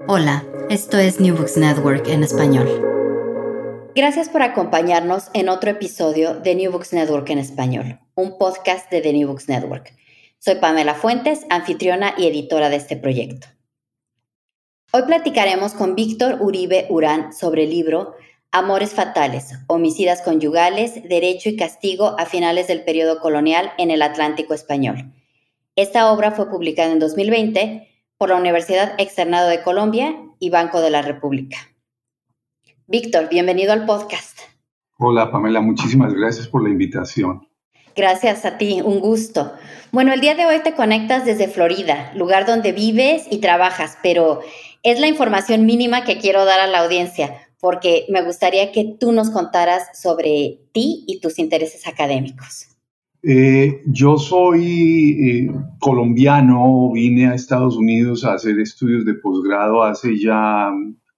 Hola, esto es New Books Network en español. Gracias por acompañarnos en otro episodio de New Books Network en español, un podcast de The New Books Network. Soy Pamela Fuentes, anfitriona y editora de este proyecto. Hoy platicaremos con Víctor Uribe Urán sobre el libro Amores Fatales, Homicidas Conyugales, Derecho y Castigo a finales del periodo colonial en el Atlántico Español. Esta obra fue publicada en 2020 por la Universidad Externado de Colombia y Banco de la República. Víctor, bienvenido al podcast. Hola Pamela, muchísimas gracias por la invitación. Gracias a ti, un gusto. Bueno, el día de hoy te conectas desde Florida, lugar donde vives y trabajas, pero es la información mínima que quiero dar a la audiencia, porque me gustaría que tú nos contaras sobre ti y tus intereses académicos. Eh, yo soy eh, colombiano, vine a Estados Unidos a hacer estudios de posgrado hace ya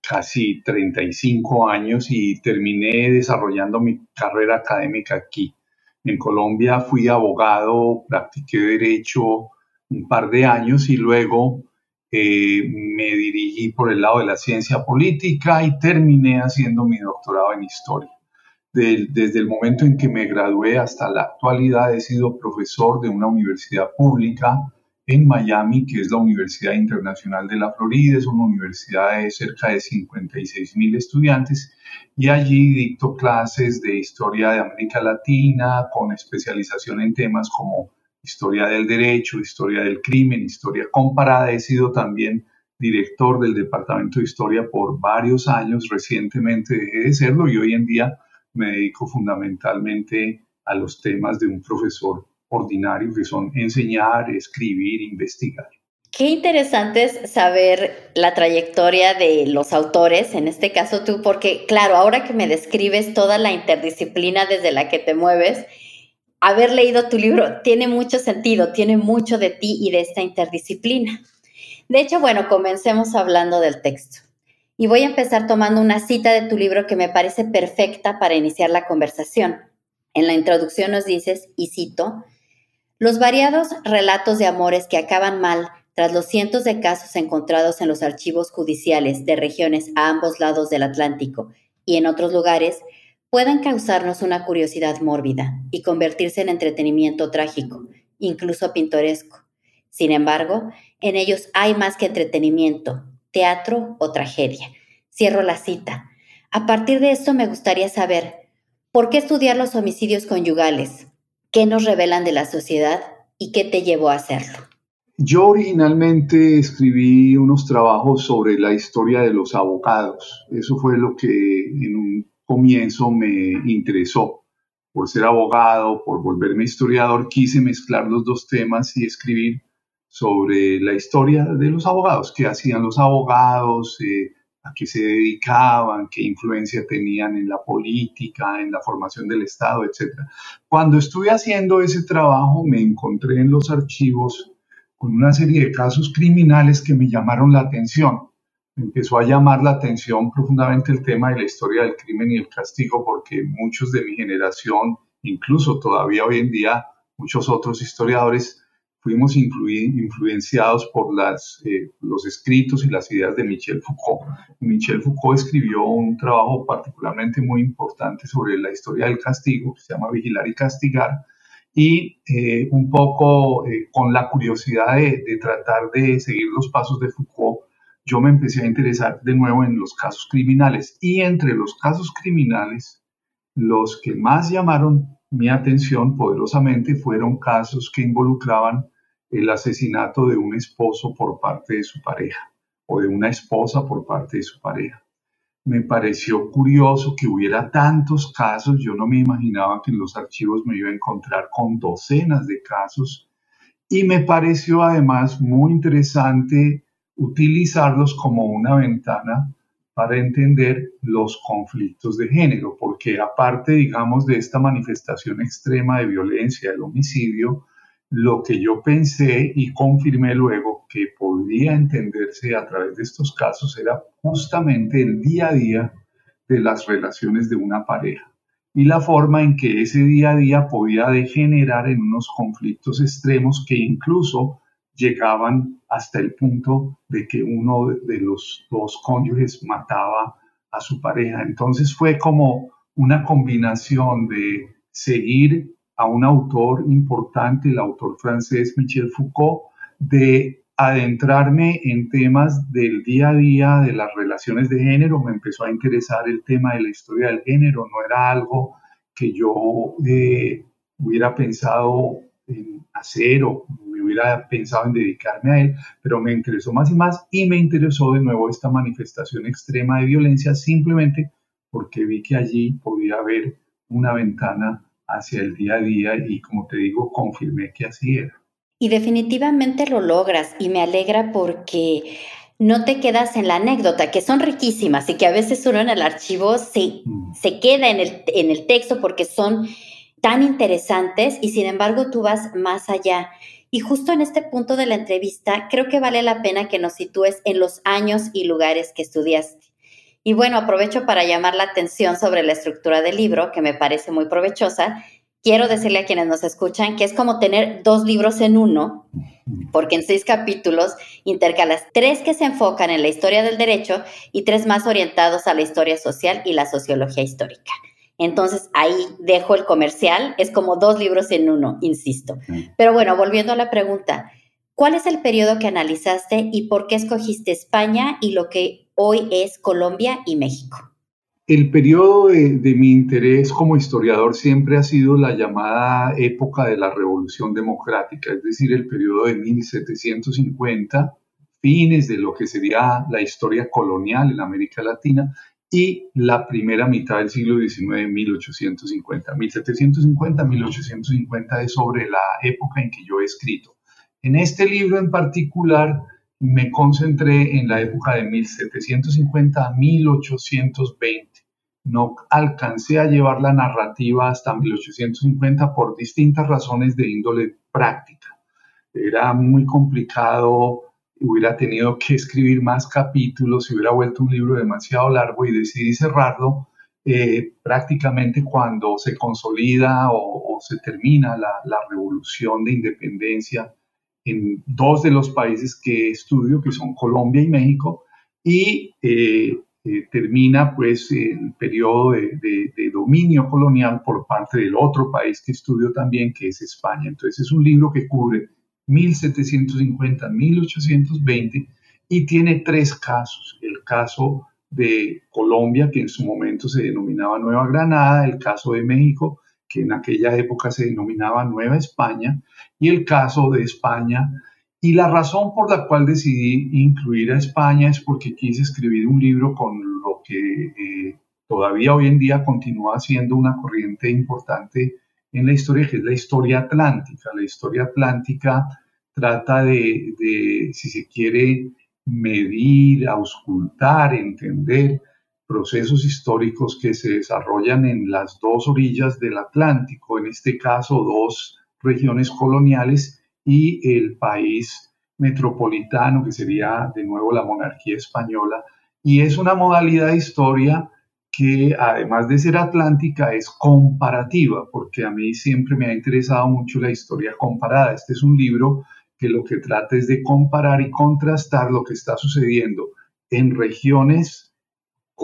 casi 35 años y terminé desarrollando mi carrera académica aquí. En Colombia fui abogado, practiqué derecho un par de años y luego eh, me dirigí por el lado de la ciencia política y terminé haciendo mi doctorado en historia desde el momento en que me gradué hasta la actualidad he sido profesor de una universidad pública en Miami, que es la Universidad Internacional de la Florida, es una universidad de cerca de 56 mil estudiantes y allí dicto clases de historia de América Latina con especialización en temas como historia del derecho, historia del crimen, historia comparada. He sido también director del Departamento de Historia por varios años, recientemente dejé de serlo y hoy en día me dedico fundamentalmente a los temas de un profesor ordinario, que son enseñar, escribir, investigar. Qué interesante es saber la trayectoria de los autores, en este caso tú, porque claro, ahora que me describes toda la interdisciplina desde la que te mueves, haber leído tu libro tiene mucho sentido, tiene mucho de ti y de esta interdisciplina. De hecho, bueno, comencemos hablando del texto. Y voy a empezar tomando una cita de tu libro que me parece perfecta para iniciar la conversación. En la introducción nos dices, y cito, los variados relatos de amores que acaban mal tras los cientos de casos encontrados en los archivos judiciales de regiones a ambos lados del Atlántico y en otros lugares pueden causarnos una curiosidad mórbida y convertirse en entretenimiento trágico, incluso pintoresco. Sin embargo, en ellos hay más que entretenimiento, teatro o tragedia. Cierro la cita. A partir de esto me gustaría saber, ¿por qué estudiar los homicidios conyugales? ¿Qué nos revelan de la sociedad y qué te llevó a hacerlo? Yo originalmente escribí unos trabajos sobre la historia de los abogados. Eso fue lo que en un comienzo me interesó. Por ser abogado, por volverme historiador, quise mezclar los dos temas y escribir sobre la historia de los abogados, qué hacían los abogados, eh, a qué se dedicaban, qué influencia tenían en la política, en la formación del Estado, etc. Cuando estuve haciendo ese trabajo me encontré en los archivos con una serie de casos criminales que me llamaron la atención. Empezó a llamar la atención profundamente el tema de la historia del crimen y el castigo porque muchos de mi generación, incluso todavía hoy en día, muchos otros historiadores, fuimos influenciados por las, eh, los escritos y las ideas de Michel Foucault. Michel Foucault escribió un trabajo particularmente muy importante sobre la historia del castigo, que se llama Vigilar y Castigar, y eh, un poco eh, con la curiosidad de, de, tratar de seguir los pasos de Foucault, yo me empecé a interesar de nuevo en los casos criminales. Y entre los casos criminales, los que más llamaron mi atención poderosamente fueron casos que involucraban el asesinato de un esposo por parte de su pareja o de una esposa por parte de su pareja. Me pareció curioso que hubiera tantos casos, yo no me imaginaba que en los archivos me iba a encontrar con docenas de casos y me pareció además muy interesante utilizarlos como una ventana para entender los conflictos de género, porque aparte, digamos, de esta manifestación extrema de violencia, el homicidio, lo que yo pensé y confirmé luego que podría entenderse a través de estos casos era justamente el día a día de las relaciones de una pareja y la forma en que ese día a día podía degenerar en unos conflictos extremos que incluso llegaban hasta el punto de que uno de los dos cónyuges mataba a su pareja. Entonces fue como una combinación de seguir a un autor importante, el autor francés Michel Foucault, de adentrarme en temas del día a día de las relaciones de género, me empezó a interesar el tema de la historia del género, no era algo que yo eh, hubiera pensado en hacer o me hubiera pensado en dedicarme a él, pero me interesó más y más y me interesó de nuevo esta manifestación extrema de violencia simplemente porque vi que allí podía haber una ventana hacia el día a día y como te digo, confirmé que así era. Y definitivamente lo logras y me alegra porque no te quedas en la anécdota, que son riquísimas y que a veces uno en el archivo se, mm. se queda en el, en el texto porque son tan interesantes y sin embargo tú vas más allá. Y justo en este punto de la entrevista, creo que vale la pena que nos sitúes en los años y lugares que estudiaste. Y bueno, aprovecho para llamar la atención sobre la estructura del libro, que me parece muy provechosa. Quiero decirle a quienes nos escuchan que es como tener dos libros en uno, porque en seis capítulos intercalas tres que se enfocan en la historia del derecho y tres más orientados a la historia social y la sociología histórica. Entonces ahí dejo el comercial, es como dos libros en uno, insisto. Pero bueno, volviendo a la pregunta, ¿cuál es el periodo que analizaste y por qué escogiste España y lo que hoy es Colombia y México. El periodo de, mi interés como historiador siempre ha sido la llamada época de la Revolución Democrática, es decir, el periodo de 1750, fines de lo que sería la historia colonial en América Latina, y la primera mitad del siglo XIX, 1850. 1750, 1850 es sobre la época en que yo he escrito. En este libro en particular, me concentré en la época de 1750 a 1820. No alcancé a llevar la narrativa hasta 1850 por distintas razones de índole práctica. Era muy complicado, hubiera tenido que escribir más capítulos, se hubiera vuelto un libro demasiado largo y decidí cerrarlo eh, prácticamente cuando se consolida o, se termina la, la revolución de independencia en dos de los países que estudio, que son Colombia y México, y eh, eh, termina pues el periodo de, dominio colonial por parte del otro país que estudio también, que es España. Entonces es un libro que cubre 1750-1820 y tiene tres casos. El caso de Colombia, que en su momento se denominaba Nueva Granada, el caso de México, que en aquella época se denominaba Nueva España, y el caso de España. Y la razón por la cual decidí incluir a España es porque quise escribir un libro con lo que eh, todavía hoy en día continúa siendo una corriente importante en la historia, que es la historia atlántica. La historia atlántica trata de, de si se quiere, medir, auscultar, entender procesos históricos que se desarrollan en las dos orillas del Atlántico, en este caso dos regiones coloniales y el país metropolitano, que sería de nuevo la monarquía española. Y es una modalidad de historia que además de ser atlántica es comparativa, porque a mí siempre me ha interesado mucho la historia comparada. Este es un libro que lo que trata es de comparar y contrastar lo que está sucediendo en regiones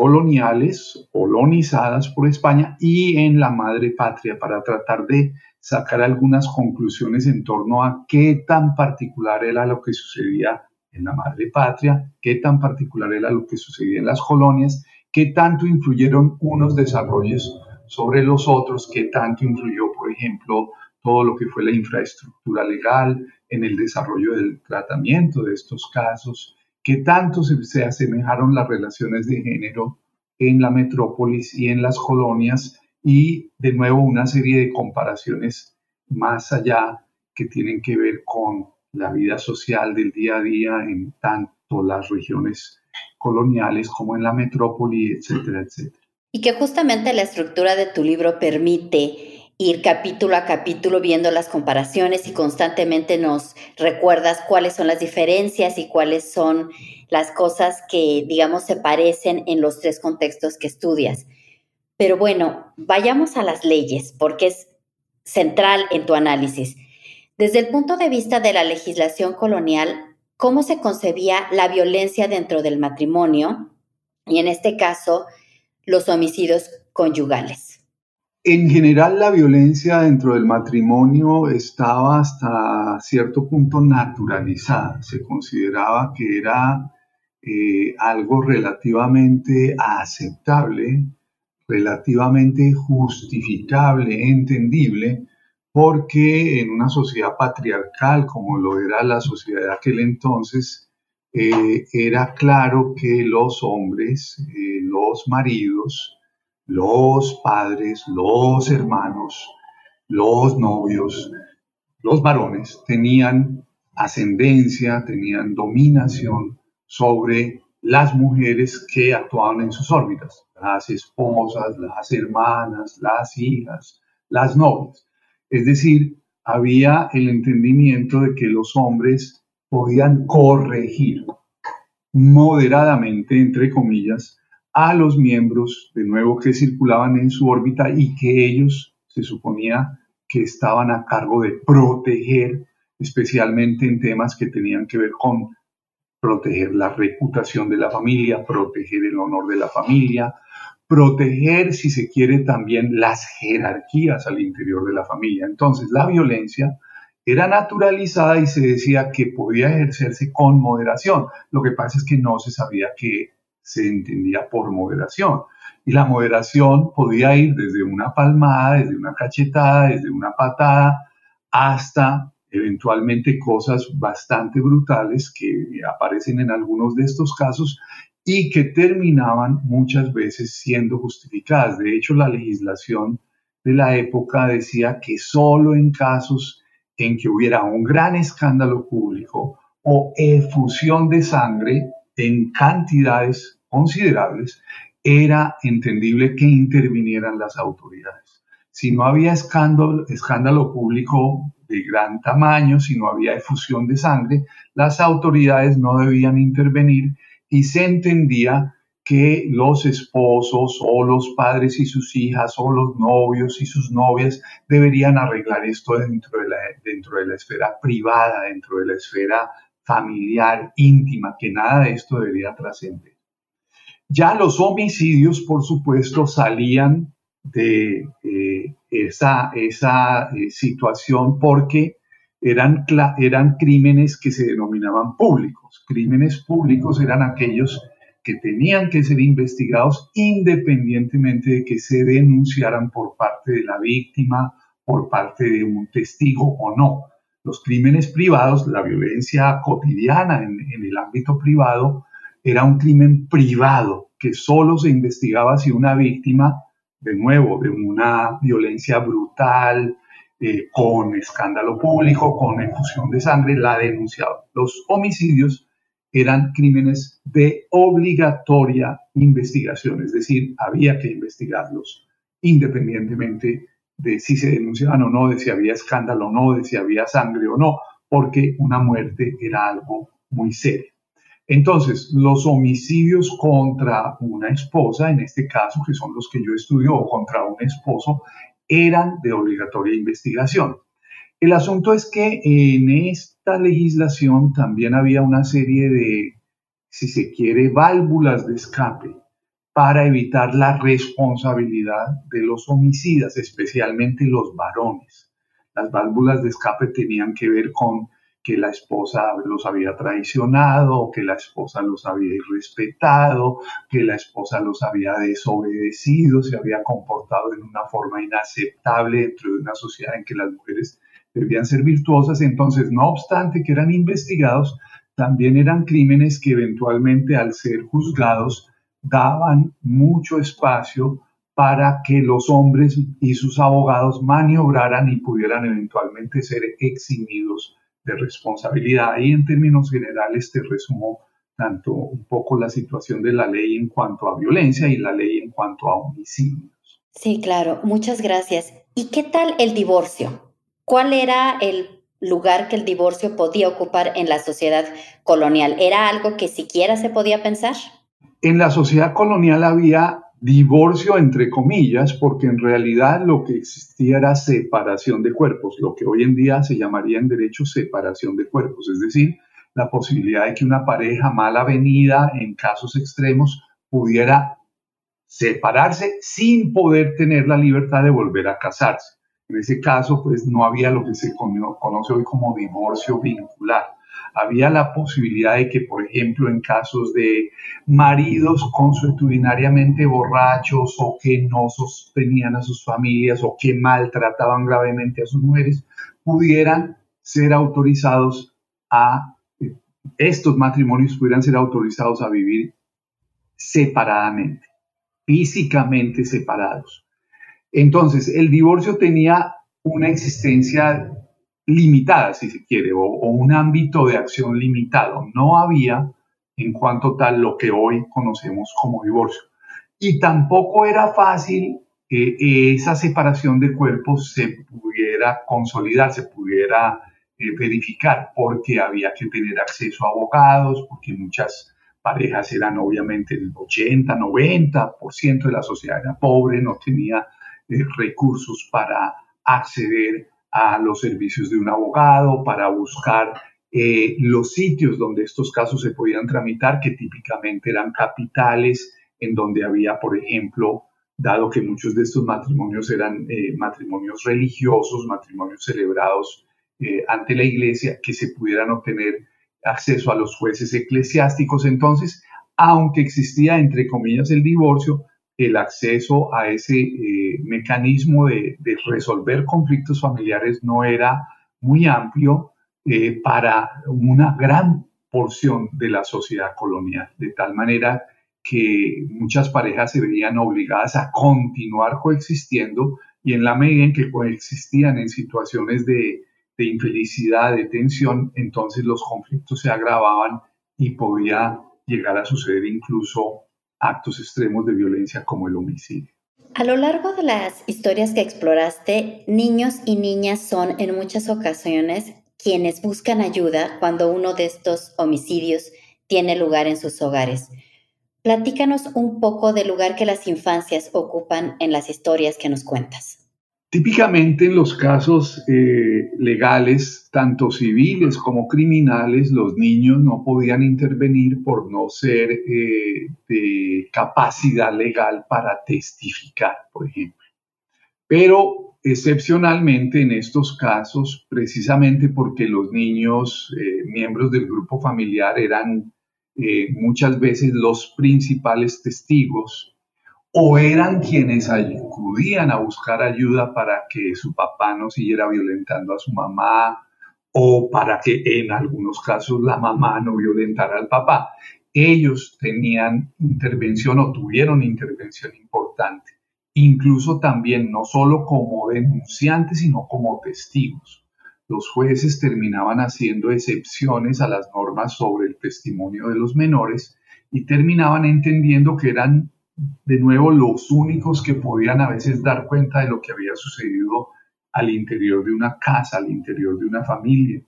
coloniales, colonizadas por España y en la madre patria para tratar de sacar algunas conclusiones en torno a qué tan particular era lo que sucedía en la madre patria, qué tan particular era lo que sucedía en las colonias, qué tanto influyeron unos desarrollos sobre los otros, qué tanto influyó, por ejemplo, todo lo que fue la infraestructura legal en el desarrollo del tratamiento de estos casos, qué tanto se, se asemejaron las relaciones de género en la metrópolis y en las colonias y de nuevo una serie de comparaciones más allá que tienen que ver con la vida social del día a día en tanto las regiones coloniales como en la metrópoli, etcétera, etcétera. Y que justamente la estructura de tu libro permite ir capítulo a capítulo viendo las comparaciones y constantemente nos recuerdas cuáles son las diferencias y cuáles son las cosas que, digamos, se parecen en los tres contextos que estudias. Pero bueno, vayamos a las leyes, porque es central en tu análisis. Desde el punto de vista de la legislación colonial, ¿cómo se concebía la violencia dentro del matrimonio? Y en este caso, los homicidios conyugales. En general, la violencia dentro del matrimonio estaba hasta cierto punto naturalizada. Se consideraba que era eh, algo relativamente aceptable relativamente justificable, entendible, porque en una sociedad patriarcal como lo era la sociedad de aquel entonces, eh, era claro que los hombres, eh, los maridos, los padres, los hermanos, los novios, los varones tenían ascendencia, tenían dominación sobre las mujeres que actuaban en sus órbitas, las esposas, las hermanas, las hijas, las novias. Es decir, había el entendimiento de que los hombres podían corregir moderadamente, entre comillas, a los miembros, de nuevo, que circulaban en su órbita y que ellos se suponía que estaban a cargo de proteger, especialmente en temas que tenían que ver con proteger la reputación de la familia, proteger el honor de la familia, proteger, si se quiere, también las jerarquías al interior de la familia. Entonces, la violencia era naturalizada y se decía que podía ejercerse con moderación. Lo que pasa es que no se sabía que se entendía por moderación. Y la moderación podía ir desde una palmada, desde una cachetada, desde una patada, hasta eventualmente cosas bastante brutales que aparecen en algunos de estos casos y que terminaban muchas veces siendo justificadas. De hecho, la legislación de la época decía que solo en casos en que hubiera un gran escándalo público o efusión de sangre en cantidades considerables, era entendible que intervinieran las autoridades. Si no había escándalo, público de gran tamaño, si no había efusión de sangre, las autoridades no debían intervenir y se entendía que los esposos o los padres y sus hijas o los novios y sus novias deberían arreglar esto dentro de la, dentro de la esfera privada, dentro de la esfera familiar, íntima, que nada de esto debería trascender. Ya los homicidios, por supuesto, salían de eh, esa, eh, situación porque eran, eran crímenes que se denominaban públicos. Crímenes públicos eran aquellos que tenían que ser investigados independientemente de que se denunciaran por parte de la víctima, por parte de un testigo o no. Los crímenes privados, la violencia cotidiana en el ámbito privado, era un crimen privado que solo se investigaba si una víctima de nuevo, de una violencia brutal, eh, con escándalo público, con efusión de sangre, la denunciaba. Los homicidios eran crímenes de obligatoria investigación, es decir, había que investigarlos independientemente de si se denunciaban o no, de si había escándalo o no, de si había sangre o no, porque una muerte era algo muy serio. Entonces, los homicidios contra una esposa, en este caso, que son los que yo estudio, o contra un esposo, eran de obligatoria investigación. El asunto es que en esta legislación también había una serie de, si se quiere, válvulas de escape para evitar la responsabilidad de los homicidas, especialmente los varones. Las válvulas de escape tenían que ver con que la esposa los había traicionado, que la esposa los había irrespetado, que la esposa los había desobedecido, se había comportado en una forma inaceptable dentro de una sociedad en que las mujeres debían ser virtuosas. Entonces, no obstante que eran investigados, también eran crímenes que eventualmente al ser juzgados daban mucho espacio para que los hombres y sus abogados maniobraran y pudieran eventualmente ser eximidos de responsabilidad. Y en términos generales te resumo tanto un poco la situación de la ley en cuanto a violencia y la ley en cuanto a homicidios. Sí, claro, muchas gracias. ¿Y qué tal el divorcio? ¿Cuál era el lugar que el divorcio podía ocupar en la sociedad colonial? ¿Era algo que siquiera se podía pensar? En la sociedad colonial había divorcio entre comillas, porque en realidad lo que existía era separación de cuerpos, lo que hoy en día se llamaría en derecho separación de cuerpos, es decir, la posibilidad de que una pareja mal avenida en casos extremos pudiera separarse sin poder tener la libertad de volver a casarse. En ese caso, pues no había lo que se conoce hoy como divorcio vincular había la posibilidad de que, por ejemplo, en casos de maridos consuetudinariamente borrachos o que no sostenían a sus familias o que maltrataban gravemente a sus mujeres, pudieran ser autorizados a, estos matrimonios pudieran ser autorizados a vivir separadamente, físicamente separados. Entonces, el divorcio tenía una existencia limitada, si se quiere, o, un ámbito de acción limitado. No había, en cuanto tal, lo que hoy conocemos como divorcio. Y tampoco era fácil que esa separación de cuerpos se pudiera consolidar, se pudiera eh, verificar, porque había que tener acceso a abogados, porque muchas parejas eran obviamente el 80, 90% de la sociedad era pobre, no tenía eh, recursos para acceder a los servicios de un abogado, para buscar eh, los sitios donde estos casos se podían tramitar, que típicamente eran capitales, en donde había, por ejemplo, dado que muchos de estos matrimonios eran eh, matrimonios religiosos, matrimonios celebrados eh, ante la iglesia, que se pudieran obtener acceso a los jueces eclesiásticos. Entonces, aunque existía, entre comillas, el divorcio, el acceso a ese eh, mecanismo de, resolver conflictos familiares no era muy amplio eh, para una gran porción de la sociedad colonial, de tal manera que muchas parejas se veían obligadas a continuar coexistiendo y en la medida en que coexistían en situaciones de, de infelicidad, de tensión, entonces los conflictos se agravaban y podía llegar a suceder incluso actos extremos de violencia como el homicidio. A lo largo de las historias que exploraste, niños y niñas son en muchas ocasiones quienes buscan ayuda cuando uno de estos homicidios tiene lugar en sus hogares. Platícanos un poco del lugar que las infancias ocupan en las historias que nos cuentas. Típicamente en los casos eh, legales, tanto civiles como criminales, los niños no podían intervenir por no ser eh, de capacidad legal para testificar, por ejemplo. Pero excepcionalmente en estos casos, precisamente porque los niños, eh, miembros del grupo familiar, eran muchas veces los principales testigos, o eran quienes acudían a buscar ayuda para que su papá no siguiera violentando a su mamá o para que en algunos casos la mamá no violentara al papá. Ellos tenían intervención o tuvieron intervención importante, incluso también no solo como denunciantes, sino como testigos. Los jueces terminaban haciendo excepciones a las normas sobre el testimonio de los menores y terminaban entendiendo que eran de nuevo los únicos que podían a veces dar cuenta de lo que había sucedido al interior de una casa, al interior de una familia.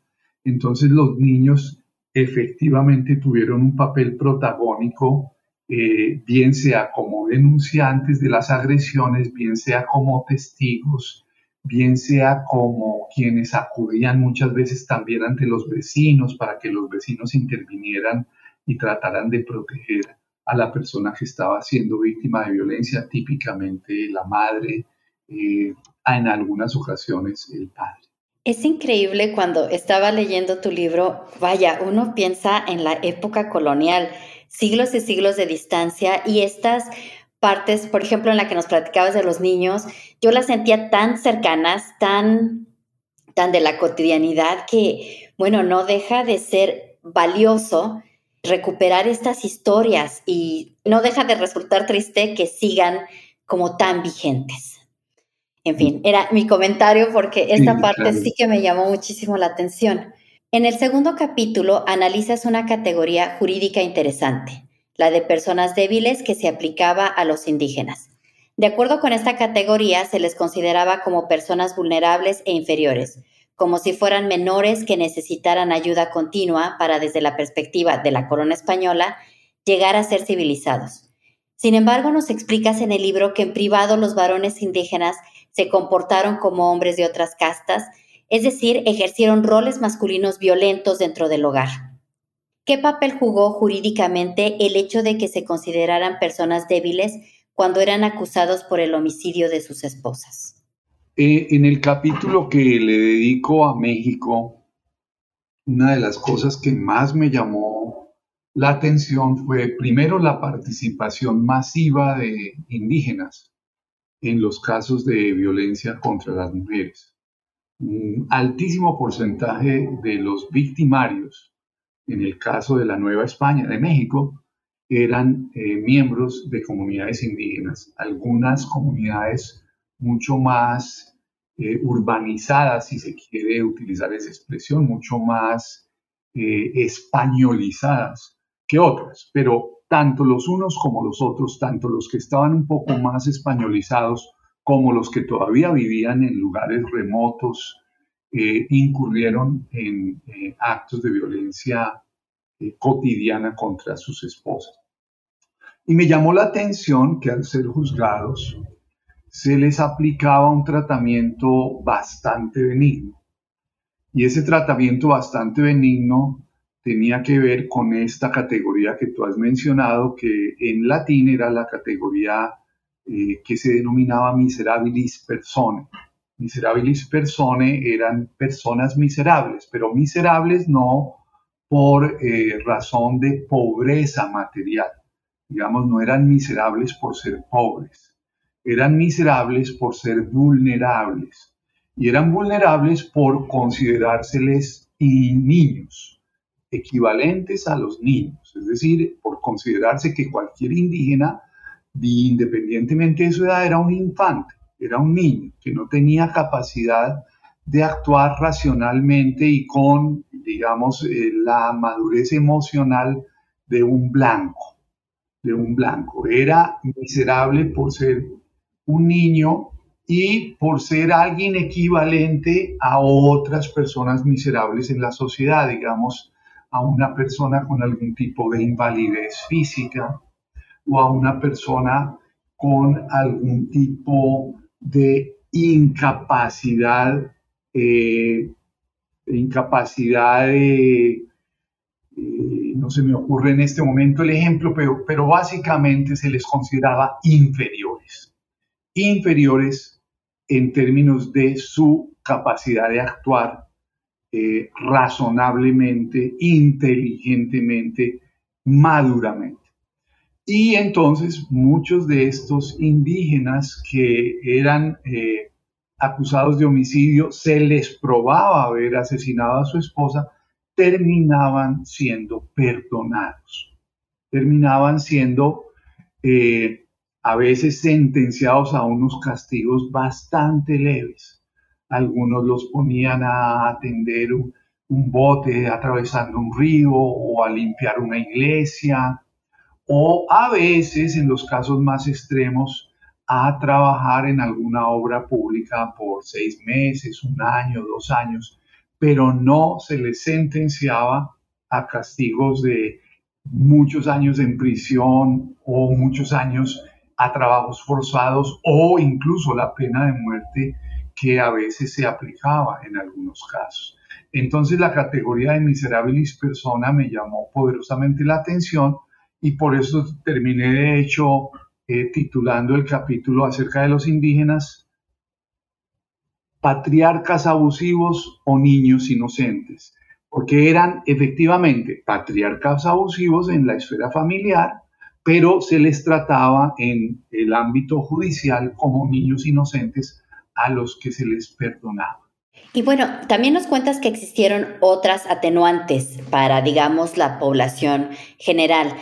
Entonces los niños efectivamente tuvieron un papel protagónico, eh, bien sea como denunciantes de las agresiones, bien sea como testigos, bien sea como quienes acudían muchas veces también ante los vecinos para que los vecinos intervinieran y trataran de proteger a la persona que estaba siendo víctima de violencia, típicamente la madre, eh, en algunas ocasiones el padre. Es increíble cuando estaba leyendo tu libro, vaya, uno piensa en la época colonial, siglos y siglos de distancia y estas partes, por ejemplo, en la que nos platicabas de los niños, yo las sentía tan cercanas, tan, tan de la cotidianidad que, bueno, no deja de ser valioso recuperar estas historias y no deja de resultar triste que sigan como tan vigentes. En fin, era mi comentario porque esta parte sí que me llamó muchísimo la atención. En el segundo capítulo analizas una categoría jurídica interesante la de personas débiles que se aplicaba a los indígenas. De acuerdo con esta categoría, se les consideraba como personas vulnerables e inferiores, como si fueran menores que necesitaran ayuda continua para, desde la perspectiva de la corona española, llegar a ser civilizados. Sin embargo, nos explicas en el libro que en privado los varones indígenas se comportaron como hombres de otras castas, es decir, ejercieron roles masculinos violentos dentro del hogar. ¿Qué papel jugó jurídicamente el hecho de que se consideraran personas débiles cuando eran acusados por el homicidio de sus esposas? Eh, en el capítulo que le dedico a México, una de las cosas que más me llamó la atención fue primero la participación masiva de indígenas en los casos de violencia contra las mujeres. Un altísimo porcentaje de los victimarios en el caso de la Nueva España, de México, eran eh, miembros de comunidades indígenas, algunas comunidades mucho más eh, urbanizadas, si se quiere utilizar esa expresión, mucho más eh, españolizadas que otras, pero tanto los unos como los otros, tanto los que estaban un poco más españolizados como los que todavía vivían en lugares remotos, incurrieron en actos de violencia eh, cotidiana contra sus esposas. Y me llamó la atención que al ser juzgados se les aplicaba un tratamiento bastante benigno. Y ese tratamiento bastante benigno tenía que ver con esta categoría que tú has mencionado, que en latín era la categoría eh, que se denominaba miserabilis persone. Miserabilis persone eran personas miserables, pero miserables no por eh, razón de pobreza material. Digamos, no eran miserables por ser pobres, eran miserables por ser vulnerables. Y eran vulnerables por considerárseles niños, equivalentes a los niños, es decir, por considerarse que cualquier indígena, independientemente de su edad, era un infante, era un niño, que no tenía capacidad de actuar racionalmente y con, digamos, eh, la madurez emocional de un blanco, de un blanco. Era miserable por ser un niño y por ser alguien equivalente a otras personas miserables en la sociedad, digamos, a una persona con algún tipo de invalidez física o a una persona con algún tipo de incapacidad eh, incapacidad de, eh, no se me ocurre en este momento el ejemplo, pero, pero básicamente se les consideraba inferiores, inferiores en términos de su capacidad de actuar eh, razonablemente, inteligentemente, maduramente. Y entonces muchos de estos indígenas que eran acusados de homicidio, se les probaba haber asesinado a su esposa, terminaban siendo perdonados, terminaban siendo eh, a veces sentenciados a unos castigos bastante leves. Algunos los ponían a atender un, bote atravesando un río o a limpiar una iglesia, o a veces, en los casos más extremos, a trabajar en alguna obra pública por seis meses, un año, dos años, pero no se les sentenciaba a castigos de muchos años en prisión o muchos años a trabajos forzados o incluso la pena de muerte que a veces se aplicaba en algunos casos. Entonces la categoría de miserabilis persona me llamó poderosamente la atención y por eso terminé de hecho eh, titulando el capítulo acerca de los indígenas patriarcas abusivos o niños inocentes, porque eran efectivamente patriarcas abusivos en la esfera familiar, pero se les trataba en el ámbito judicial como niños inocentes a los que se les perdonaba. Y bueno, también nos cuentas que existieron otras atenuantes para, digamos, la población general.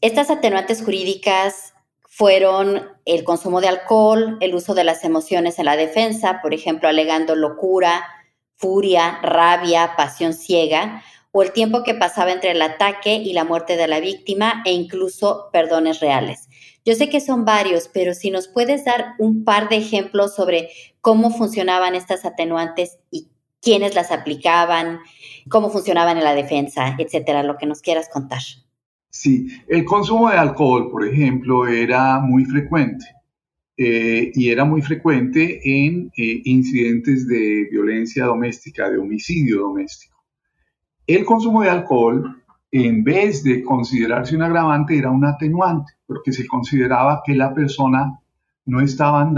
Estas atenuantes jurídicas fueron el consumo de alcohol, el uso de las emociones en la defensa, por ejemplo, alegando locura, furia, rabia, pasión ciega, o el tiempo que pasaba entre el ataque y la muerte de la víctima e incluso perdones reales. Yo sé que son varios, pero si nos puedes dar un par de ejemplos sobre cómo funcionaban estas atenuantes y quiénes las aplicaban, cómo funcionaban en la defensa, etcétera, lo que nos quieras contar. Sí, el consumo de alcohol, por ejemplo, era muy frecuente eh, y era muy frecuente en eh, incidentes de violencia doméstica, de homicidio doméstico. El consumo de alcohol en vez de considerarse un agravante, era un atenuante, porque se consideraba que la persona no estaba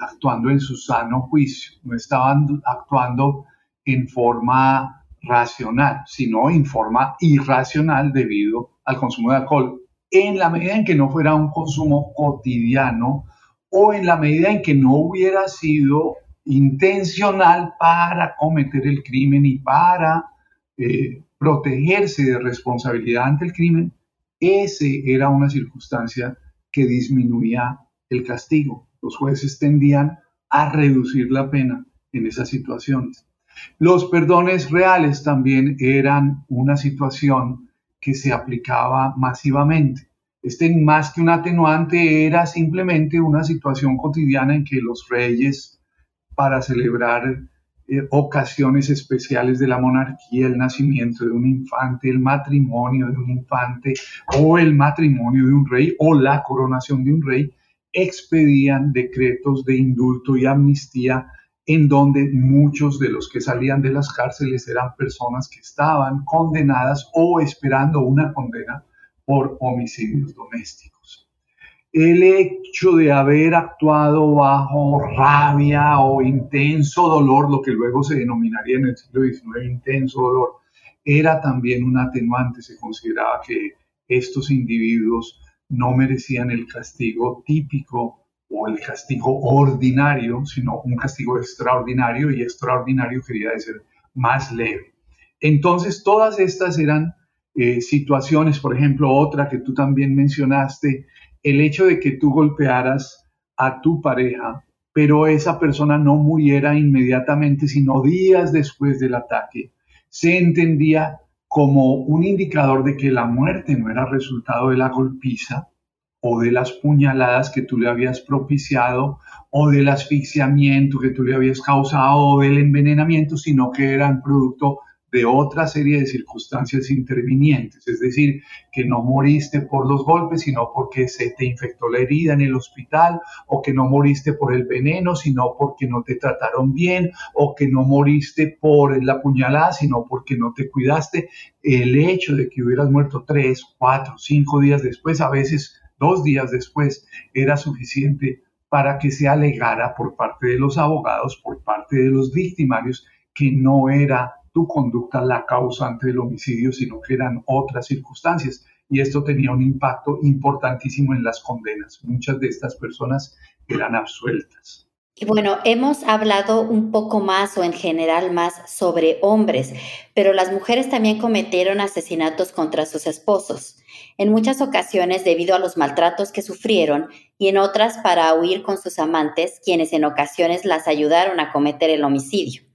actuando en su sano juicio, no estaba actuando en forma racional, sino en forma irracional debido al consumo de alcohol, en la medida en que no fuera un consumo cotidiano o en la medida en que no hubiera sido intencional para cometer el crimen y para eh, protegerse de responsabilidad ante el crimen, ese era una circunstancia que disminuía el castigo. Los jueces tendían a reducir la pena en esas situaciones. Los perdones reales también eran una situación que se aplicaba masivamente. Este más que un atenuante era simplemente una situación cotidiana en que los reyes, para celebrar eh, ocasiones especiales de la monarquía, el nacimiento de un infante, el matrimonio de un infante o el matrimonio de un rey o la coronación de un rey, expedían decretos de indulto y amnistía en donde muchos de los que salían de las cárceles eran personas que estaban condenadas o esperando una condena por homicidios domésticos el hecho de haber actuado bajo rabia o intenso dolor, lo que luego se denominaría en el siglo XIX intenso dolor, era también un atenuante. Se consideraba que estos individuos no merecían el castigo típico o el castigo ordinario, sino un castigo extraordinario y extraordinario quería decir más leve. Entonces, todas estas eran eh, situaciones, por ejemplo, otra que tú también mencionaste, el hecho de que tú golpearas a tu pareja, pero esa persona no muriera inmediatamente, sino días después del ataque, se entendía como un indicador de que la muerte no era resultado de la golpiza o de las puñaladas que tú le habías propiciado o del asfixiamiento que tú le habías causado o del envenenamiento, sino que eran producto de otra serie de circunstancias intervinientes, es decir, que no moriste por los golpes, sino porque se te infectó la herida en el hospital, o que no moriste por el veneno, sino porque no te trataron bien, o que no moriste por la puñalada, sino porque no te cuidaste. El hecho de que hubieras muerto tres, cuatro, cinco días después, a veces dos días después, era suficiente para que se alegara por parte de los abogados, por parte de los victimarios, que no era tu conducta la causante del homicidio, sino que eran otras circunstancias. Y esto tenía un impacto importantísimo en las condenas. Muchas de estas personas eran absueltas. Y bueno, hemos hablado un poco más o en general más sobre hombres, pero las mujeres también cometieron asesinatos contra sus esposos, en muchas ocasiones debido a los maltratos que sufrieron y en otras para huir con sus amantes, quienes en ocasiones las ayudaron a cometer el homicidio.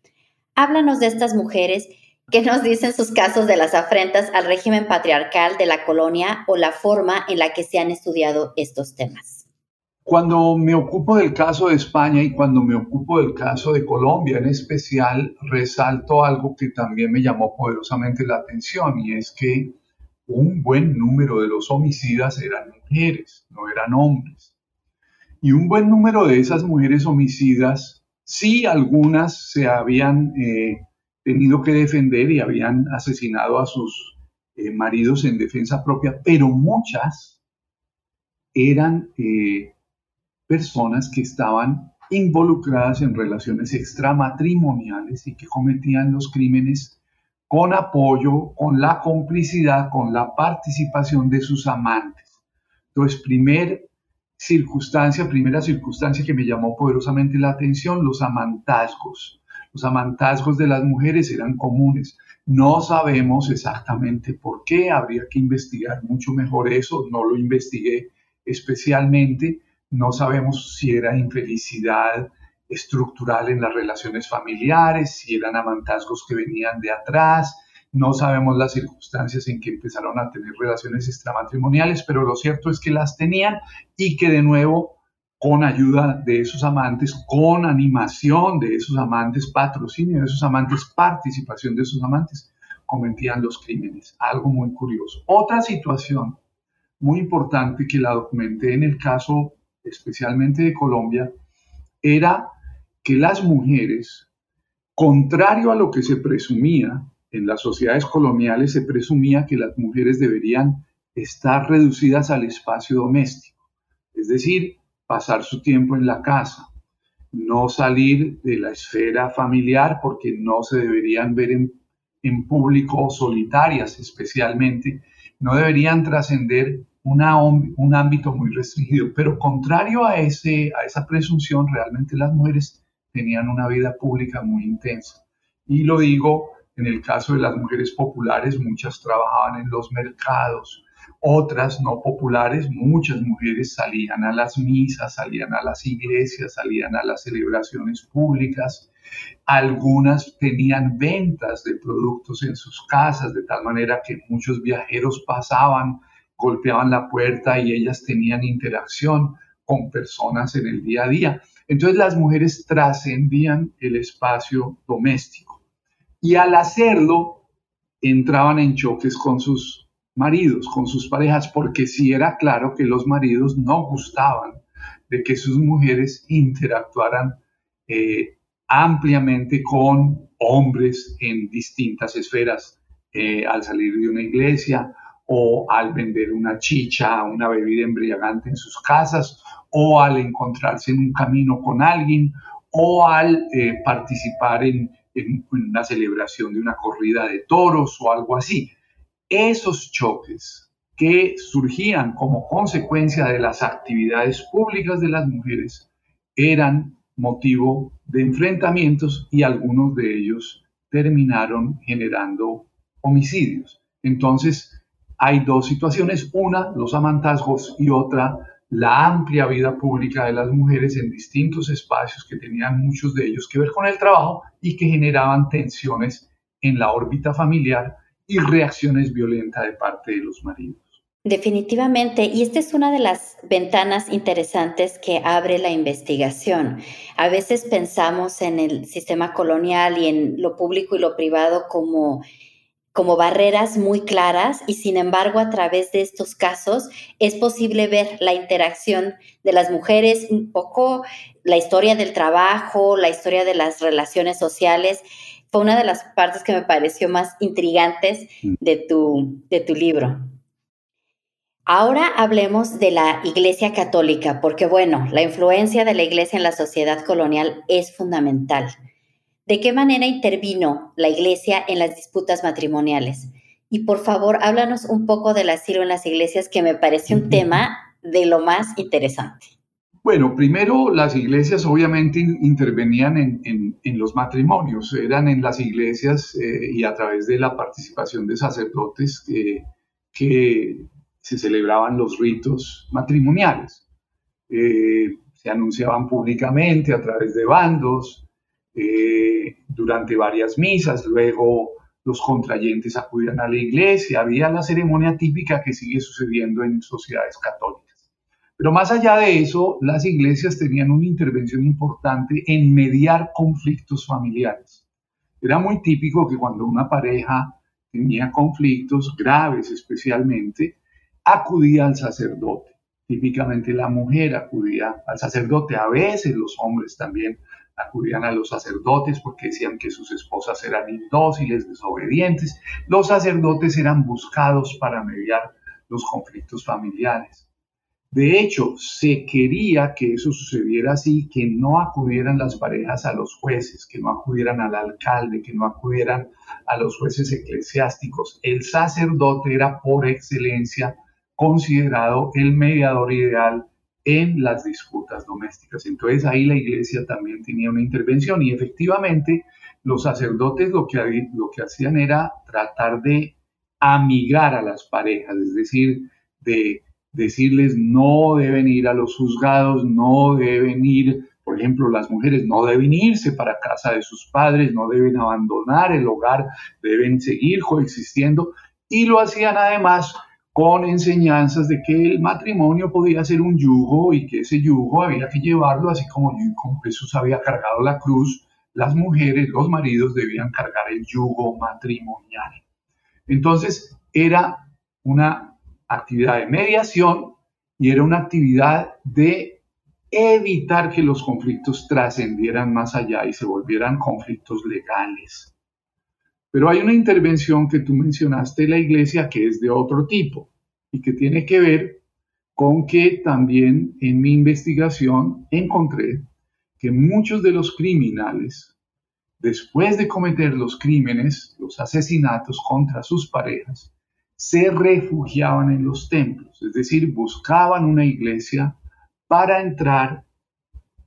Háblanos de estas mujeres que nos dicen sus casos de las afrentas al régimen patriarcal de la colonia o la forma en la que se han estudiado estos temas. Cuando me ocupo del caso de España y cuando me ocupo del caso de Colombia en especial, resalto algo que también me llamó poderosamente la atención y es que un buen número de los homicidas eran mujeres, no eran hombres. Y un buen número de esas mujeres homicidas Sí, algunas se habían eh, tenido que defender y habían asesinado a sus eh, maridos en defensa propia, pero muchas eran eh, personas que estaban involucradas en relaciones extramatrimoniales y que cometían los crímenes con apoyo, con la complicidad, con la participación de sus amantes. Entonces, primer circunstancia, primera circunstancia que me llamó poderosamente la atención, los amantazgos. Los amantazgos de las mujeres eran comunes. No sabemos exactamente por qué, habría que investigar mucho mejor eso, no lo investigué especialmente, no sabemos si era infelicidad estructural en las relaciones familiares, si eran amantazgos que venían de atrás, no sabemos las circunstancias en que empezaron a tener relaciones extramatrimoniales, pero lo cierto es que las tenían y que de nuevo, con ayuda de esos amantes, con animación de esos amantes, patrocinio de esos amantes, participación de esos amantes, cometían los crímenes. Algo muy curioso. Otra situación muy importante que la documenté en el caso especialmente de Colombia, era que las mujeres, contrario a lo que se presumía, en las sociedades coloniales se presumía que las mujeres deberían estar reducidas al espacio doméstico, es decir, pasar su tiempo en la casa, no salir de la esfera familiar porque no se deberían ver en, en público solitarias especialmente, no deberían trascender un ámbito muy restringido. Pero contrario a, esa presunción, realmente las mujeres tenían una vida pública muy intensa. Y lo digo en el caso de las mujeres populares, muchas trabajaban en los mercados, otras no populares, muchas mujeres salían a las misas, salían a las iglesias, salían a las celebraciones públicas. Algunas tenían ventas de productos en sus casas, de tal manera que muchos viajeros pasaban golpeaban la puerta y ellas tenían interacción con personas en el día a día. Entonces las mujeres trascendían el espacio doméstico y al hacerlo entraban en choques con sus maridos, con sus parejas, porque sí era claro que los maridos no gustaban de que sus mujeres interactuaran eh, ampliamente con hombres en distintas esferas, eh, al salir de una iglesia, o al vender una chicha, una bebida embriagante en sus casas, o al encontrarse en un camino con alguien, o al eh, participar en, en, una celebración de una corrida de toros o algo así. Esos choques que surgían como consecuencia de las actividades públicas de las mujeres eran motivo de enfrentamientos y algunos de ellos terminaron generando homicidios. Entonces, hay dos situaciones, una, los amantazgos y otra, la amplia vida pública de las mujeres en distintos espacios que tenían muchos de ellos que ver con el trabajo y que generaban tensiones en la órbita familiar y reacciones violentas de parte de los maridos. Definitivamente, y esta es una de las ventanas interesantes que abre la investigación. A veces pensamos en el sistema colonial y en lo público y lo privado como como barreras muy claras y sin embargo a través de estos casos es posible ver la interacción de las mujeres, un poco la historia del trabajo, la historia de las relaciones sociales. Fue una de las partes que me pareció más intrigantes mm. de tu, de tu libro. Ahora hablemos de la Iglesia Católica, porque bueno, la influencia de la Iglesia en la sociedad colonial es fundamental. ¿De qué manera intervino la Iglesia en las disputas matrimoniales? Y por favor, háblanos un poco del asilo en las iglesias, que me parece un tema de lo más interesante. Bueno, primero las iglesias obviamente intervenían en, los matrimonios, eran en las iglesias eh, y a través de la participación de sacerdotes que se celebraban los ritos matrimoniales. Eh, se anunciaban públicamente a través de bandos, eh, durante varias misas, luego los contrayentes acudían a la iglesia, había la ceremonia típica que sigue sucediendo en sociedades católicas. Pero más allá de eso, las iglesias tenían una intervención importante en mediar conflictos familiares. Era muy típico que cuando una pareja tenía conflictos graves especialmente, acudía al sacerdote. Típicamente la mujer acudía al sacerdote, a veces los hombres también acudían a los sacerdotes porque decían que sus esposas eran indóciles, desobedientes. Los sacerdotes eran buscados para mediar los conflictos familiares. De hecho, se quería que eso sucediera así, que no acudieran las parejas a los jueces, que no acudieran al alcalde, que no acudieran a los jueces eclesiásticos. El sacerdote era por excelencia considerado el mediador ideal en las disputas domésticas. Entonces ahí la iglesia también tenía una intervención y efectivamente los sacerdotes lo que, lo que hacían era tratar de amigar a las parejas, es decir, de decirles no deben ir a los juzgados, no deben ir, por ejemplo, las mujeres no deben irse para casa de sus padres, no deben abandonar el hogar, deben seguir coexistiendo y lo hacían además con enseñanzas de que el matrimonio podía ser un yugo y que ese yugo había que llevarlo así como, Jesús había cargado la cruz, las mujeres, los maridos debían cargar el yugo matrimonial. Entonces era una actividad de mediación y era una actividad de evitar que los conflictos trascendieran más allá y se volvieran conflictos legales. Pero hay una intervención que tú mencionaste en la iglesia que es de otro tipo y que tiene que ver con que también en mi investigación encontré que muchos de los criminales, después de cometer los crímenes, los asesinatos contra sus parejas, se refugiaban en los templos, es decir, buscaban una iglesia para entrar.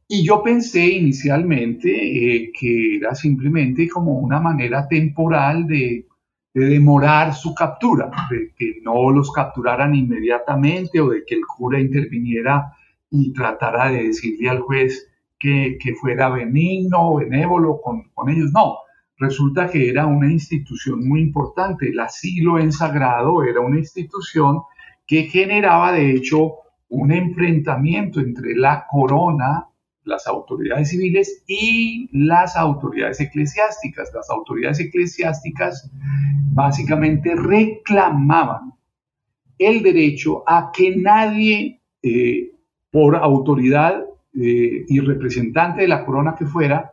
Y yo pensé inicialmente eh, que era simplemente como una manera temporal de, de demorar su captura, de que no los capturaran inmediatamente o de que el cura interviniera y tratara de decirle al juez que, que fuera benigno o benévolo con, con ellos. No, resulta que era una institución muy importante. El asilo en sagrado era una institución que generaba, de hecho, un enfrentamiento entre la corona, las autoridades civiles y las autoridades eclesiásticas. Las autoridades eclesiásticas básicamente reclamaban el derecho a que nadie, eh, por autoridad eh, y representante de la corona que fuera,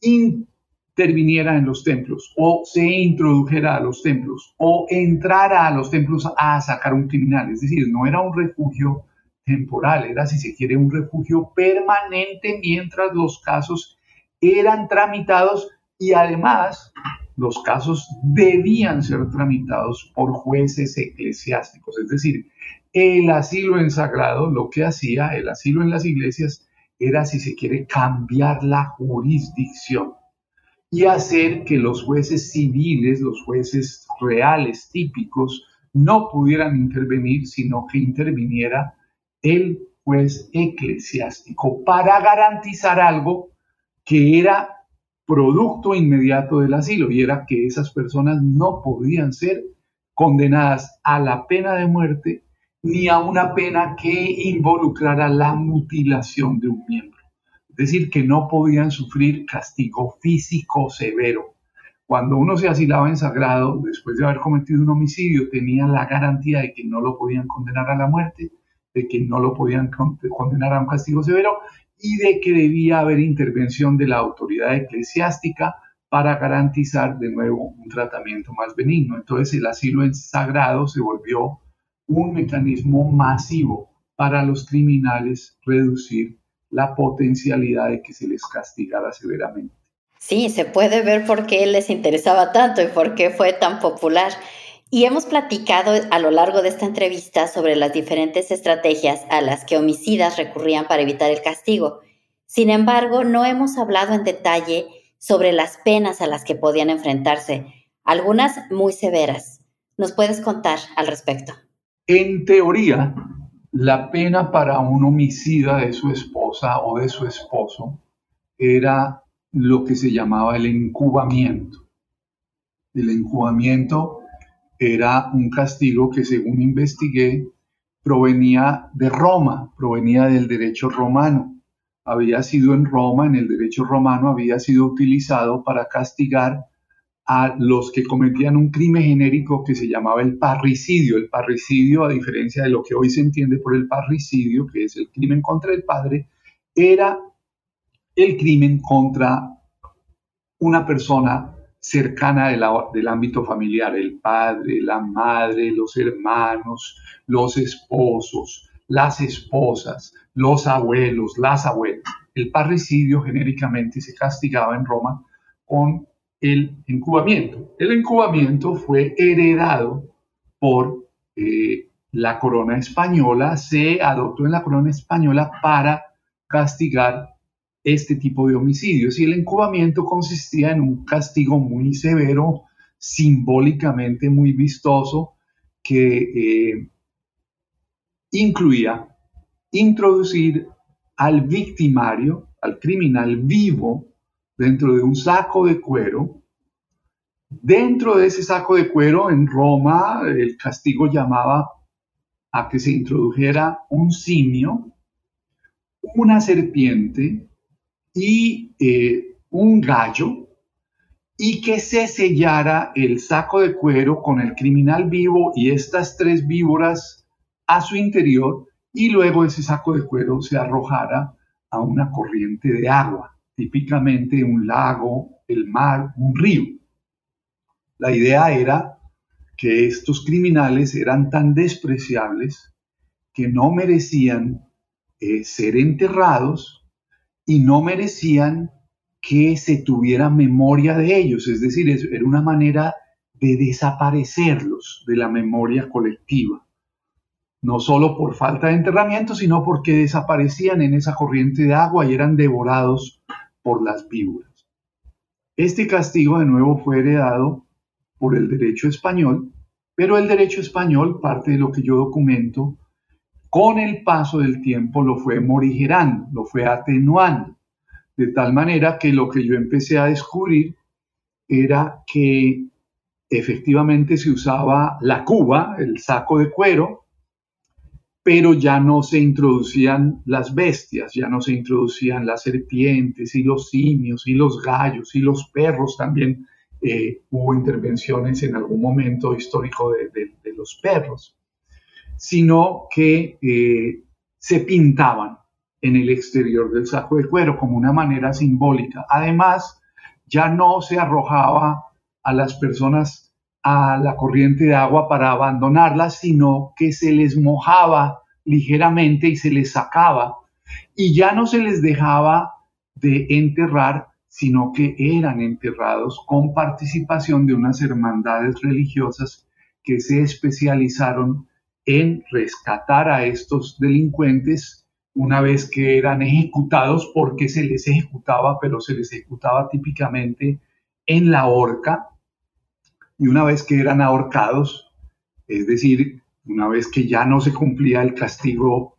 interviniera en los templos o se introdujera a los templos o entrara a los templos a sacar un criminal. Es decir, no era un refugio temporal, era, si se quiere, un refugio permanente mientras los casos eran tramitados y además los casos debían ser tramitados por jueces eclesiásticos. Es decir, el asilo en sagrado, lo que hacía el asilo en las iglesias, era, si se quiere, cambiar la jurisdicción y hacer que los jueces civiles, los jueces reales, típicos, no pudieran intervenir, sino que interviniera el juez eclesiástico para garantizar algo que era producto inmediato del asilo y era que esas personas no podían ser condenadas a la pena de muerte ni a una pena que involucrara la mutilación de un miembro es decir, que no podían sufrir castigo físico severo. Cuando uno se asilaba en sagrado, después de haber cometido un homicidio, tenía la garantía de que no lo podían condenar a la muerte, de que no lo podían condenar a un castigo severo y de que debía haber intervención de la autoridad eclesiástica para garantizar de nuevo un tratamiento más benigno. Entonces el asilo en sagrado se volvió un mecanismo masivo para los criminales reducir la potencialidad de que se les castigara severamente. Sí, se puede ver por qué les interesaba tanto y por qué fue tan popular. Y hemos platicado a lo largo de esta entrevista sobre las diferentes estrategias a las que homicidas recurrían para evitar el castigo. Sin embargo, no hemos hablado en detalle sobre las penas a las que podían enfrentarse, algunas muy severas. ¿Nos puedes contar al respecto? En teoría, la pena para un homicida de su esposa o de su esposo era lo que se llamaba el incubamiento. El incubamiento era un castigo que según investigué provenía de Roma, provenía del derecho romano. Había sido en Roma, en el derecho romano, había sido utilizado para castigar a los que cometían un crimen genérico que se llamaba el parricidio. El parricidio, a diferencia de lo que hoy se entiende por el parricidio, que es el crimen contra el padre, era el crimen contra una persona cercana del ámbito familiar, el padre, la madre, los hermanos, los esposos, las esposas, los abuelos, las abuelas. El parricidio genéricamente se castigaba en Roma con el incubamiento. El incubamiento fue heredado por eh, la corona española, se adoptó en la corona española para castigar este tipo de homicidios. Y el incubamiento consistía en un castigo muy severo, simbólicamente muy vistoso, que eh, incluía introducir al victimario, al criminal vivo, dentro de un saco de cuero. Dentro de ese saco de cuero en Roma el castigo llamaba a que se introdujera un simio, una serpiente y eh, un gallo y que se sellara el saco de cuero con el criminal vivo y estas tres víboras a su interior y luego ese saco de cuero se arrojara a una corriente de agua, típicamente un lago, el mar, un río. La idea era que estos criminales eran tan despreciables que no merecían eh, ser enterrados y no merecían que se tuviera memoria de ellos, es decir, era una manera de desaparecerlos de la memoria colectiva, no solo por falta de enterramiento, sino porque desaparecían en esa corriente de agua y eran devorados por las víboras. Este castigo de nuevo fue heredado por el derecho español, pero el derecho español, parte de lo que yo documento, con el paso del tiempo lo fue morigerando, lo fue atenuando de tal manera que lo que yo empecé a descubrir era que efectivamente se usaba la cuba, el saco de cuero, pero ya no se introducían las bestias, ya no se introducían las serpientes y los simios y los gallos y los perros también. Eh, hubo intervenciones en algún momento histórico de, los perros, sino que eh, se pintaban en el exterior del saco de cuero como una manera simbólica. Además, ya no se arrojaba a las personas a la corriente de agua para abandonarlas, sino que se les mojaba ligeramente y se les sacaba y ya no se les dejaba de enterrar, sino que eran enterrados con participación de unas hermandades religiosas que se especializaron en rescatar a estos delincuentes una vez que eran ejecutados, porque se les ejecutaba, pero se les ejecutaba típicamente en la horca, y una vez que eran ahorcados, es decir, una vez que ya no se cumplía el castigo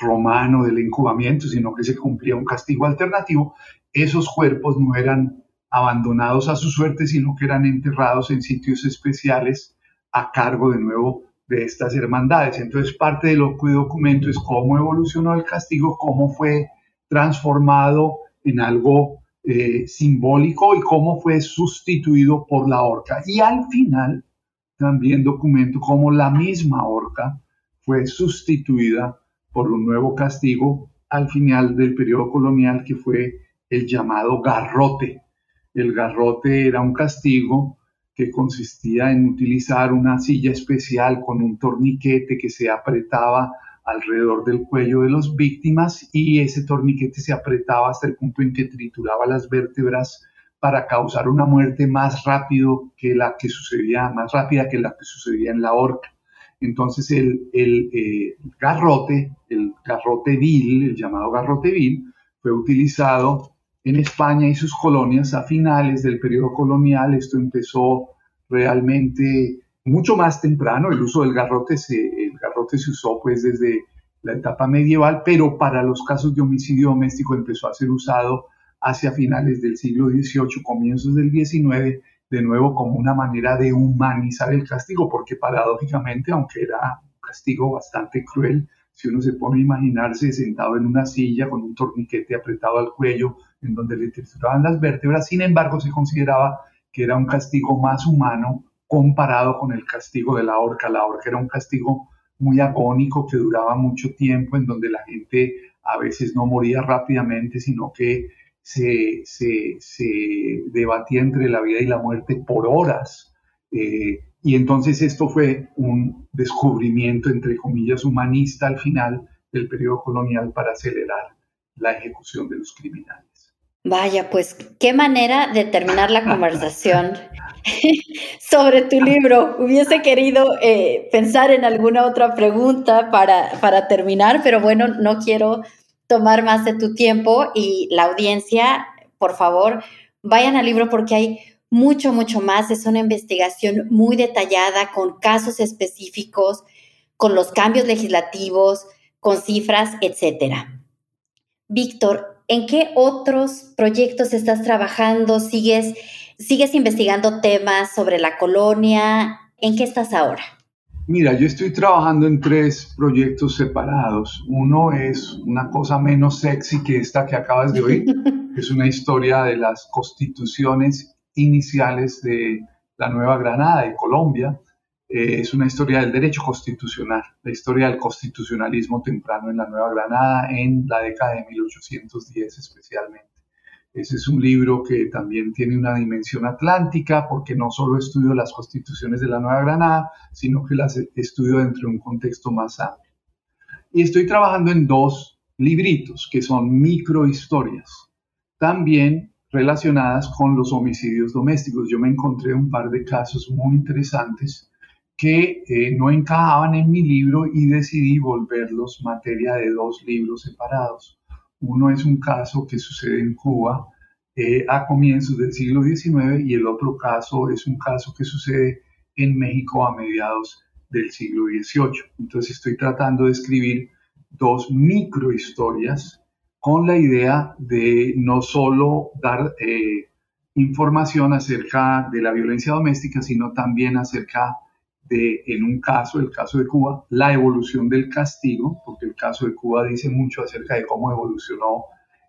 romano del incubamiento, sino que se cumplía un castigo alternativo, esos cuerpos no eran abandonados a su suerte, sino que eran enterrados en sitios especiales a cargo de nuevo de estas hermandades. Entonces, parte de lo que documento es cómo evolucionó el castigo, cómo fue transformado en algo eh, simbólico y cómo fue sustituido por la horca. Y al final, también documento cómo la misma horca fue sustituida por un nuevo castigo al final del periodo colonial que fue el llamado garrote. El garrote era un castigo que consistía en utilizar una silla especial con un torniquete que se apretaba alrededor del cuello de las víctimas y ese torniquete se apretaba hasta el punto en que trituraba las vértebras para causar una muerte más rápido que la que sucedía, más rápida que la que sucedía en la horca. Entonces el, el eh, garrote, el garrote vil, el llamado garrote vil, fue utilizado en España y sus colonias a finales del periodo colonial. Esto empezó realmente mucho más temprano. El uso del garrote se, el garrote se usó pues desde la etapa medieval, pero para los casos de homicidio doméstico empezó a ser usado hacia finales del siglo XVIII, comienzos del XIX, de nuevo como una manera de humanizar el castigo, porque paradójicamente, aunque era un castigo bastante cruel, si uno se pone a imaginarse sentado en una silla con un torniquete apretado al cuello, en donde le trituraban las vértebras, sin embargo se consideraba que era un castigo más humano comparado con el castigo de la horca. La horca era un castigo muy agónico que duraba mucho tiempo, en donde la gente a veces no moría rápidamente, sino que se, debatía entre la vida y la muerte por horas. Eh, y entonces esto fue un descubrimiento, entre comillas, humanista al final del periodo colonial para acelerar la ejecución de los criminales. Vaya, pues qué manera de terminar la conversación sobre tu libro. Hubiese querido eh, pensar en alguna otra pregunta para, para terminar, pero bueno, no quiero tomar más de tu tiempo y la audiencia, por favor, vayan al libro porque hay mucho, mucho más. Es una investigación muy detallada con casos específicos, con los cambios legislativos, con cifras, etcétera. Víctor, ¿en qué otros proyectos estás trabajando? ¿Sigues, sigues investigando temas sobre la colonia? ¿En qué estás ahora? Mira, yo estoy trabajando en tres proyectos separados. Uno es una cosa menos sexy que esta que acabas de oír. es una historia de las constituciones iniciales de la Nueva Granada, de Colombia. Eh, es una historia del derecho constitucional, la historia del constitucionalismo temprano en la Nueva Granada en la década de 1810 especialmente. Ese es un libro que también tiene una dimensión atlántica porque no solo estudio las constituciones de la Nueva Granada, sino que las estudio dentro de un contexto más amplio. Y estoy trabajando en dos libritos que son microhistorias, también relacionadas con los homicidios domésticos. Yo me encontré un par de casos muy interesantes que eh, no encajaban en mi libro y decidí volverlos materia de dos libros separados. Uno es un caso que sucede en Cuba eh, a comienzos del siglo XIX y el otro caso es un caso que sucede en México a mediados del siglo XVIII. Entonces estoy tratando de escribir dos microhistorias con la idea de no solo dar eh, información acerca de la violencia doméstica, sino también acerca de, en un caso, el caso de Cuba, la evolución del castigo, porque el caso de Cuba dice mucho acerca de cómo evolucionó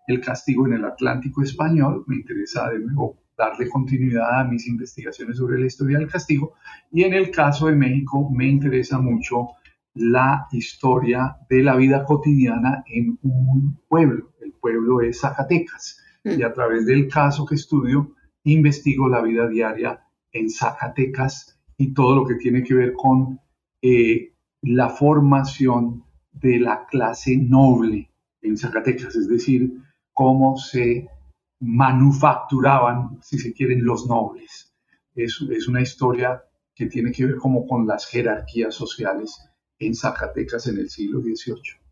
el castigo en el Atlántico español. Me interesa de nuevo darle continuidad a mis investigaciones sobre la historia del castigo. Y en el caso de México me interesa mucho la historia de la vida cotidiana en un pueblo. El pueblo es Zacatecas. Y a través del caso que estudio, investigo la vida diaria en Zacatecas y todo lo que tiene que ver con eh, la formación de la clase noble en Zacatecas, es decir, cómo se manufacturaban, si se quieren, los nobles. Es, es una historia que tiene que ver como con las jerarquías sociales en Zacatecas en el siglo XVIII.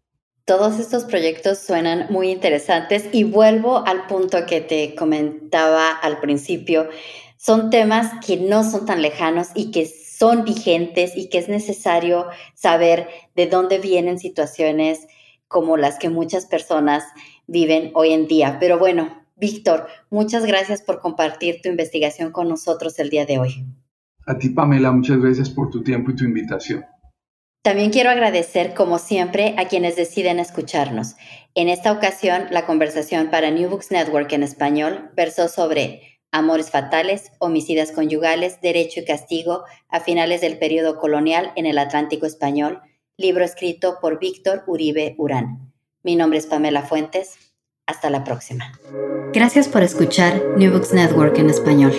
Todos estos proyectos suenan muy interesantes y vuelvo al punto que te comentaba al principio son temas que no son tan lejanos y que son vigentes y que es necesario saber de dónde vienen situaciones como las que muchas personas viven hoy en día. Pero bueno, Víctor, muchas gracias por compartir tu investigación con nosotros el día de hoy. A ti, Pamela, muchas gracias por tu tiempo y tu invitación. También quiero agradecer, como siempre, a quienes deciden escucharnos. En esta ocasión, la conversación para New Books Network en español versó sobre Amores fatales, homicidas conyugales, derecho y castigo a finales del periodo colonial en el Atlántico español, libro escrito por Víctor Uribe Urán. Mi nombre es Pamela Fuentes. Hasta la próxima. Gracias por escuchar New Books Network en español.